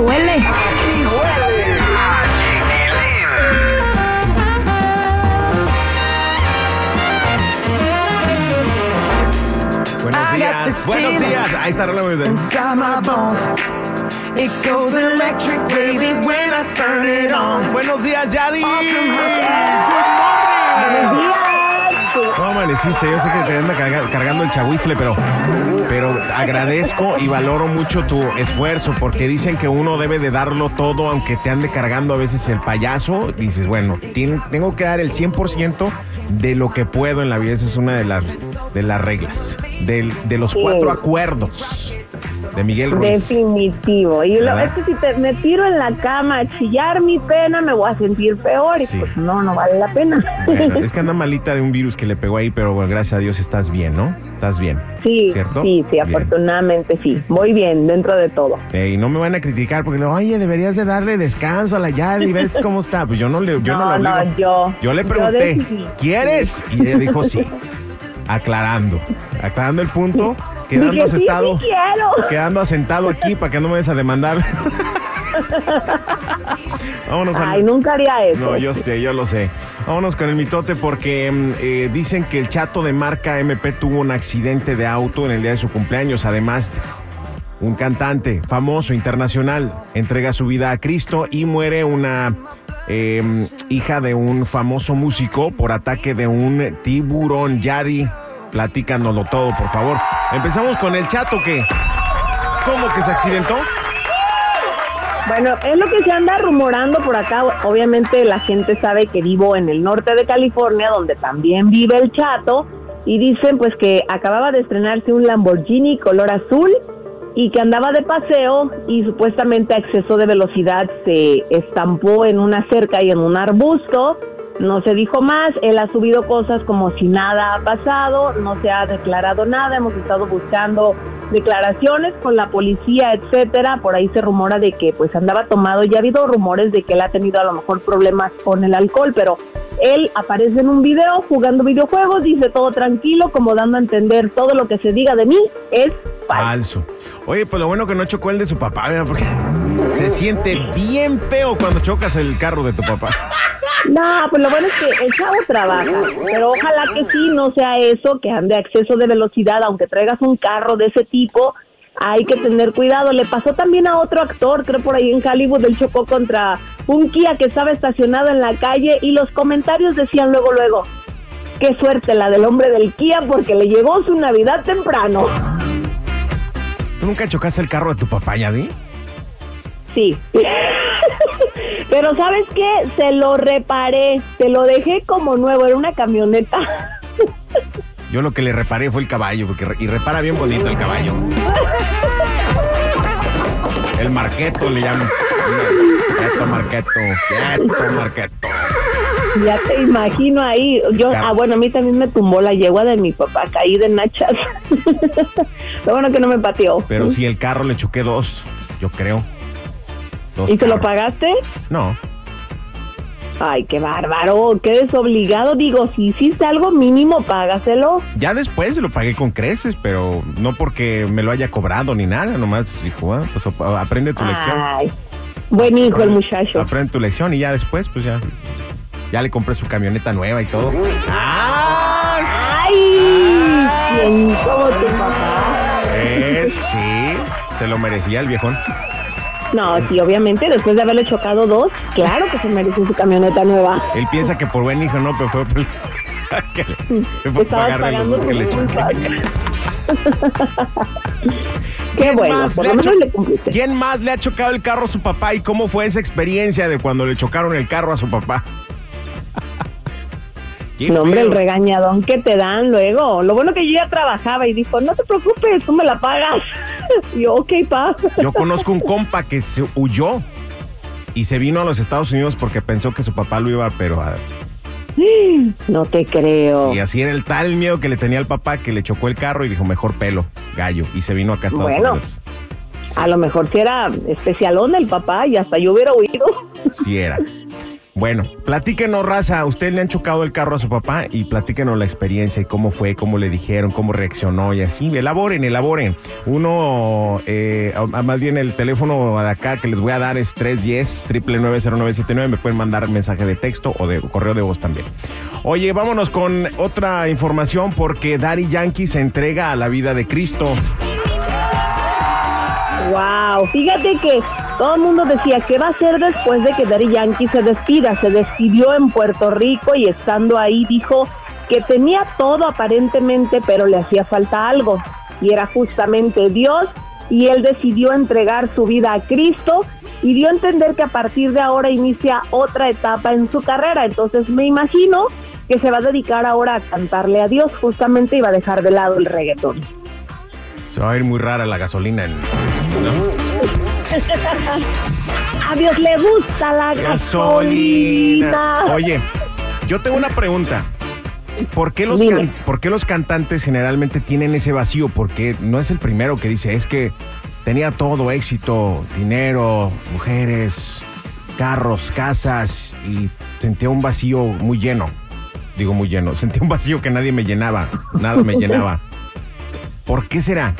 huele. Buenos días, buenos días. Ahí está Rola muy bien. inside my bones. It goes electric, baby, when I turn it on. Buenos días, Yadi. Buenos días. ¿Cómo amaneciste? Yo sé que te anda carga- cargando el chahuizle, pero, pero agradezco y valoro mucho tu esfuerzo porque dicen que uno debe de darlo todo aunque te ande cargando a veces el payaso. Dices, bueno, tengo que dar el 100% de lo que puedo en la vida. Esa es una de las, de las reglas, del- de los cuatro acuerdos de Miguel Ruiz. Definitivo. Y lo, ¿Verdad? es que si te, me tiro en la cama a chillar mi pena, me voy a sentir peor. Y Sí. pues no, no vale la pena. Bueno, es que anda malita de un virus que le pegó ahí, pero bueno, gracias a Dios estás bien, ¿no? Estás bien. Sí, ¿Cierto? sí, sí, Bien. afortunadamente sí. Voy bien dentro de todo. Y no me van a criticar porque, oye, deberías de darle descanso a la Yadi, ves cómo está. Pues yo no le, yo no, No, lo no, yo- Yo le pregunté. ¿quieres? Y ella dijo sí. Aclarando, aclarando el punto, quedando Dije, asentado, sí quedando asentado aquí para que no me des a demandar. Vámonos a Ay, nunca haría eso. No, yo sé, yo lo sé. Vámonos con el mitote porque mm, eh, dicen que el chato de marca MP tuvo un accidente de auto en el día de su cumpleaños. Además, un cantante famoso internacional entrega su vida a Cristo y muere una eh, hija de un famoso músico por ataque de un tiburón. Yari, platícanoslo todo, por favor. Empezamos con el chato que... ¿Cómo que se accidentó? Bueno, es lo que se anda rumorando por acá. Obviamente la gente sabe que vivo en el norte de California, donde también vive el chato. Y dicen pues que acababa de estrenarse un Lamborghini color azul y que andaba de paseo y supuestamente a exceso de velocidad se estampó en una cerca y en un arbusto. No se dijo más, él ha subido cosas como si nada ha pasado, no se ha declarado nada, hemos estado buscando declaraciones con la policía, etcétera. Por ahí se rumora de que pues andaba tomado, ya ha habido rumores de que él ha tenido a lo mejor problemas con el alcohol, pero él aparece en un video jugando videojuegos, dice todo tranquilo, como dando a entender todo lo que se diga de mí es falso. Falso. Oye, pues lo bueno que no chocó el de su papá, mira, porque se siente bien feo cuando chocas el carro de tu papá. No, pues lo bueno es que el chavo trabaja, pero ojalá que sí no sea eso, que ande a exceso de velocidad, aunque traigas un carro de ese tipo, hay que tener cuidado. Le pasó también a otro actor, creo por ahí en Hollywood, él chocó contra un Kia que estaba estacionado en la calle y los comentarios decían luego, luego, qué suerte la del hombre del Kia porque le llegó su Navidad temprano. ¿Tú nunca chocaste el carro de tu papá, Yadi? Sí. Pero ¿sabes qué? Se lo reparé, se lo dejé como nuevo, era una camioneta. Yo lo que le reparé fue el caballo, porque re- y repara bien bonito el caballo. El marqueto le llaman. Quieto, marqueto. Quieto, marqueto. Ya te imagino ahí. Yo, Claro. ah, bueno, a mí también me tumbó la yegua de mi papá, caí de nachas. Lo bueno que no me pateó. Pero si el carro le choqué dos, yo creo. Dos ¿Y te lo pagaste? No. Ay, qué bárbaro, qué desobligado. Digo, si hiciste algo mínimo, págaselo. Ya después se lo pagué con creces, pero no porque me lo haya cobrado ni nada, nomás dijo, ah, pues ap- aprende tu lección. Ay, buen hijo el muchacho. Aprende tu lección y ya después, pues ya, ya le compré su camioneta nueva y todo. ¡Ah! Ay, ¿quién como tu papá? Eh, sí, se lo merecía el viejón. No, sí, obviamente, después de haberle chocado dos, claro que se merece su camioneta nueva. Él piensa que por buen hijo no, pero fue por, que por los dos que le choqué. Qué ¿Quién bueno, más por le lo ha menos cho- le cumpliste. ¿Quién más le ha chocado el carro a su papá y cómo fue esa experiencia de cuando le chocaron el carro a su papá? ¿Qué No, hombre, el regañadón que te dan luego. Lo bueno que yo ya trabajaba y dijo, no te preocupes, tú me la pagas. Y yo, ok, pa. Yo conozco un compa que se huyó y se vino a los Estados Unidos porque pensó que su papá lo iba, pero a- No te creo. y así era el tal miedo que le tenía al papá que le chocó el carro y dijo mejor pelo, gallo, y se vino acá a Estados Bueno. Unidos. A lo mejor si era especialón el papá y hasta yo hubiera huido. Sí era. Bueno, platíquenos, raza. ¿Usted le han chocado el carro a su papá? Y platíquenos la experiencia y cómo fue, cómo le dijeron, cómo reaccionó y así. Elaboren, elaboren. Uno, eh, más bien el teléfono de acá que les voy a dar es 310 999 Me pueden mandar mensaje de texto o de correo de voz también. Oye, vámonos con otra información porque Daddy Yankee se entrega a la vida de Cristo. Wow, fíjate que todo el mundo decía qué va a hacer después de que Daddy Yankee se despida. Se despidió en Puerto Rico y estando ahí dijo que tenía todo aparentemente, pero le hacía falta algo y era justamente Dios y él decidió entregar su vida a Cristo y dio a entender que a partir de ahora inicia otra etapa en su carrera. Entonces me imagino que se va a dedicar ahora a cantarle a Dios, justamente y va a dejar de lado el reggaetón. Se va a ir muy rara la gasolina en... ¿no? A Dios le gusta la gasolina. Oye, yo tengo una pregunta. ¿Por qué, los can- por qué los cantantes generalmente tienen ese vacío? Porque no es el primero que dice, es que tenía todo éxito, dinero, mujeres, carros, casas y sentía un vacío muy lleno. Digo muy lleno, sentía un vacío que nadie me llenaba, nada me llenaba. ¿Por qué será?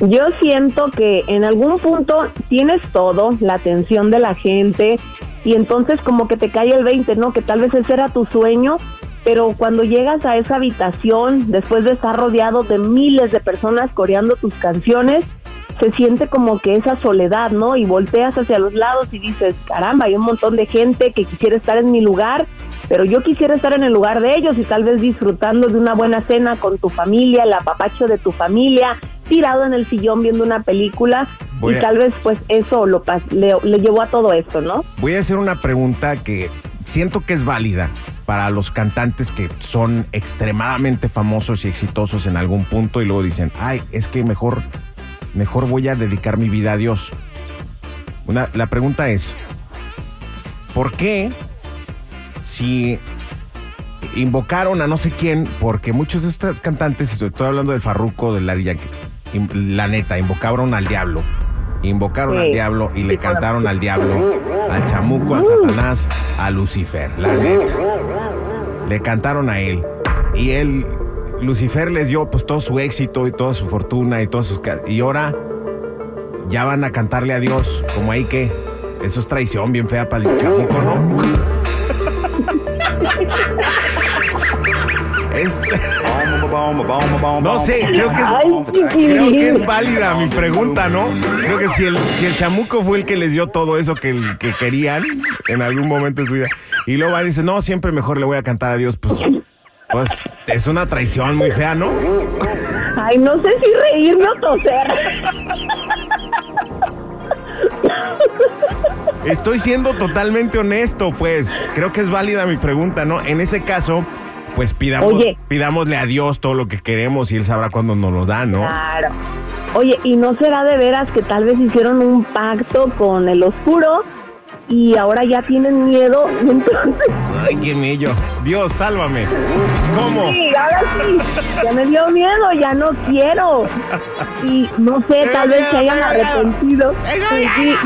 Yo siento que en algún punto tienes todo, la atención de la gente, y entonces como que te cae el 20, ¿no? Que tal vez ese era tu sueño, pero cuando llegas a esa habitación, después de estar rodeado de miles de personas coreando tus canciones, se siente como que esa soledad, ¿no? Y volteas hacia los lados y dices, caramba, hay un montón de gente que quisiera estar en mi lugar, pero yo quisiera estar en el lugar de ellos y tal vez disfrutando de una buena cena con tu familia, el apapacho de tu familia, tirado en el sillón viendo una película Voy y a- tal vez pues eso lo le, le llevó a todo esto, ¿no? Voy a hacer una pregunta que siento que es válida para los cantantes que son extremadamente famosos y exitosos en algún punto y luego dicen, ay, es que mejor, mejor voy a dedicar mi vida a Dios. Una, la pregunta es, ¿por qué si invocaron a no sé quién, porque muchos de estos cantantes, estoy hablando del Farruco, del Larry Yankee, la neta, invocaron al diablo. Invocaron Sí. al diablo y le cantaron al diablo, al chamuco, al satanás, a Lucifer, la neta. Le cantaron a él. Y él, Lucifer les dio pues todo su éxito y toda su fortuna y todas sus... Y ahora ya van a cantarle a Dios, como ahí que... Eso es traición bien fea para el chamuco, ¿no? Es, no sé, creo que, es, creo que es válida mi pregunta, ¿no? Creo que si el, si el chamuco fue el que les dio todo eso que, que querían en algún momento de su vida, y luego van y dicen, no, siempre mejor le voy a cantar a Dios, pues, pues es una traición muy fea, ¿no? Ay, no sé si reírme o toser. Estoy siendo totalmente honesto, pues. Creo que es válida mi pregunta, ¿no? En ese caso, pues pidamos, Oye. pidámosle a Dios todo lo que queremos y Él sabrá cuándo nos lo da, ¿no? Claro. Oye, ¿y no será de veras que tal vez hicieron un pacto con el oscuro y ahora ya tienen miedo? Entonces, Ay, qué mello. Dios, sálvame. Pues, ¿Cómo? sí, ahora sí, ya me dio miedo, ya no quiero. Y no sé, tal vez se hayan arrepentido. Tengo Sí,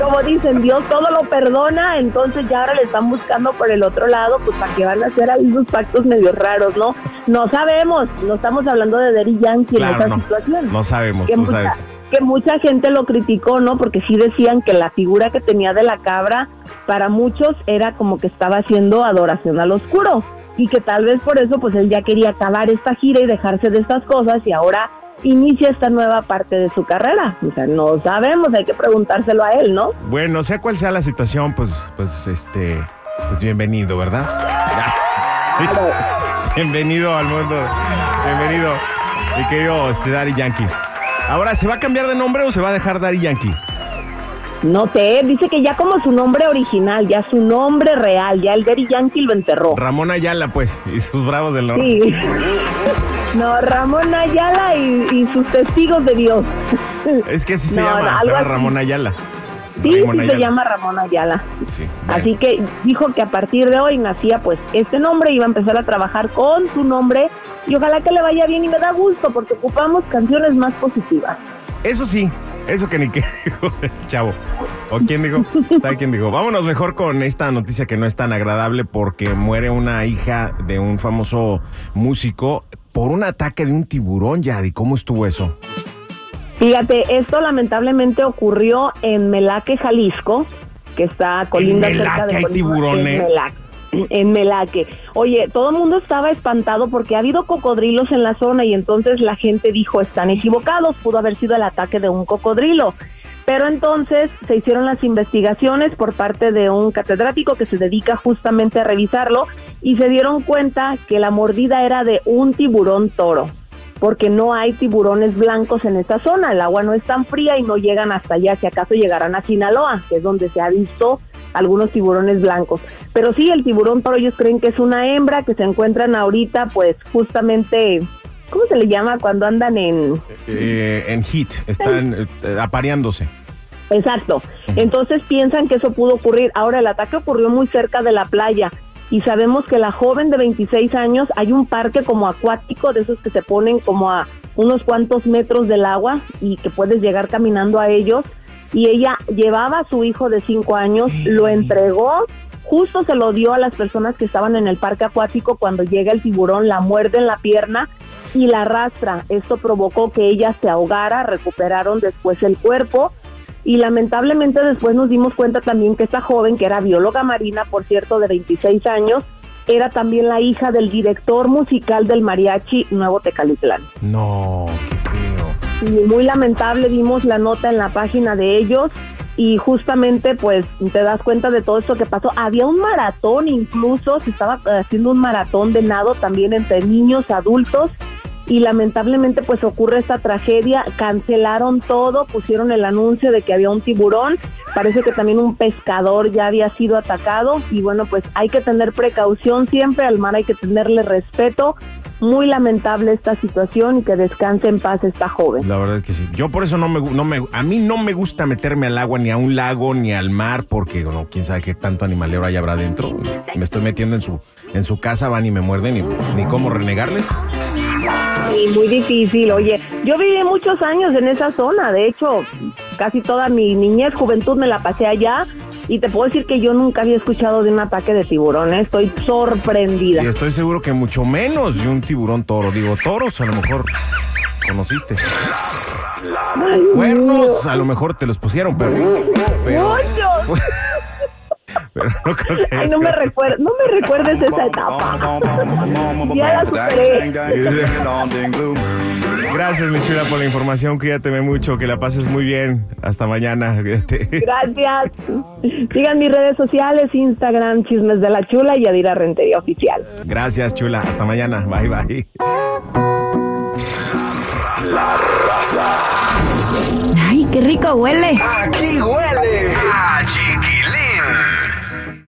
como dicen, Dios todo lo perdona, entonces ya ahora le están buscando por el otro lado, pues para que van a hacer ahí unos pactos medio raros, ¿no? No sabemos, no estamos hablando de Daddy Yankee en Claro, esa no. situación. No sabemos, que tú mucha, sabes. que mucha gente lo criticó, ¿no? Porque sí decían que la figura que tenía de la cabra para muchos era como que estaba haciendo adoración al oscuro y que tal vez por eso pues él ya quería acabar esta gira y dejarse de estas cosas y ahora inicia esta nueva parte de su carrera. O sea, no sabemos, hay que preguntárselo a él, ¿no? Bueno, sea cual sea la situación, pues, pues, este, pues bienvenido, ¿verdad? Bienvenido al mundo. Bienvenido, mi querido este, Daddy Yankee. Ahora, ¿se va a cambiar de nombre o se va a dejar Daddy Yankee? No sé, dice que ya como su nombre original, ya su nombre real, ya el Daddy Yankee lo enterró. Ramón Ayala, pues, y sus bravos del norte. Sí. No, Ramón Ayala y, y sus testigos de Dios. Es que así se llama, se llama. Ramón Ayala. Sí, sí se llama Ramón Ayala. Sí, bueno. Así que dijo que a partir de hoy nacía pues este nombre, iba a empezar a trabajar con su nombre y ojalá que le vaya bien y me da gusto porque ocupamos canciones más positivas. Eso sí, Eso que ni qué dijo el chavo. ¿O quién dijo? ¿Sabe quién dijo? Vámonos mejor con esta noticia que no es tan agradable porque muere una hija de un famoso músico por un ataque de un tiburón, Yadi. ¿Cómo estuvo eso? Fíjate, esto lamentablemente ocurrió en Melaque, Jalisco, que está colinda ¿En cerca de hay tiburones? En Melaque. En Melaque. Oye, todo el mundo estaba espantado porque ha habido cocodrilos en la zona y entonces la gente dijo, están equivocados, pudo haber sido el ataque de un cocodrilo. Pero entonces se hicieron las investigaciones por parte de un catedrático que se dedica justamente a revisarlo y se dieron cuenta que la mordida era de un tiburón toro porque no hay tiburones blancos en esta zona, el agua no es tan fría y no llegan hasta allá, si acaso llegarán a Sinaloa, que es donde se ha visto algunos tiburones blancos. Pero sí, el tiburón toro ellos creen que es una hembra que se encuentran ahorita pues justamente, ¿cómo se le llama cuando andan en... Eh, en hit, están eh, apareándose. Exacto. Entonces piensan que eso pudo ocurrir. Ahora, el ataque ocurrió muy cerca de la playa y sabemos que la joven de 26 años, hay un parque como acuático, de esos que se ponen como a unos cuantos metros del agua y que puedes llegar caminando a ellos. Y ella llevaba a su hijo de 5 años, lo entregó, justo se lo dio a las personas que estaban en el parque acuático cuando llega el tiburón, la muerde en la pierna y la arrastra. Esto provocó que ella se ahogara, recuperaron después el cuerpo y lamentablemente después nos dimos cuenta también que esta joven, que era bióloga marina, por cierto, de 26 años, era también la hija del director musical del mariachi Nuevo Tecalitlán. No. Y muy lamentable, vimos la nota en la página de ellos y justamente pues te das cuenta de todo esto que pasó. Había un maratón incluso, se estaba haciendo un maratón de nado también entre niños, adultos y lamentablemente pues ocurre esta tragedia, cancelaron todo, pusieron el anuncio de que había un tiburón, parece que también un pescador ya había sido atacado y bueno pues hay que tener precaución siempre, al mar hay que tenerle respeto, muy lamentable esta situación y que descanse en paz esta joven. La verdad es que sí. Yo por eso no me, no me, a mí no me gusta meterme al agua, ni a un lago, ni al mar, porque bueno, quién sabe qué tanto animalero hay habrá adentro. Me estoy metiendo en su, en su casa, van y me muerden, y ni cómo renegarles. Y muy difícil, oye, yo viví muchos años en esa zona, de hecho, casi toda mi niñez, juventud me la pasé allá y te puedo decir que yo nunca había escuchado de un ataque de tiburón, ¿eh? estoy sorprendida. Y estoy seguro que mucho menos de un tiburón toro. Digo, toros a lo mejor conociste. Ay, Cuernos mío. a lo mejor te los pusieron, pero... pero, ¡Muchos! pero no creo que Ay, no me, recuer- no me recuerdes esa etapa. Ya la superé. Gracias, mi chula, por la información. Cuídateme mucho, que la pases muy bien. Hasta mañana. Cuídate. Gracias. Sigan mis redes sociales, Instagram, Chismes de la Chula y Adira Rentería Oficial. Gracias, chula. Hasta mañana. Bye, bye. Ay, qué rico huele. Aquí huele a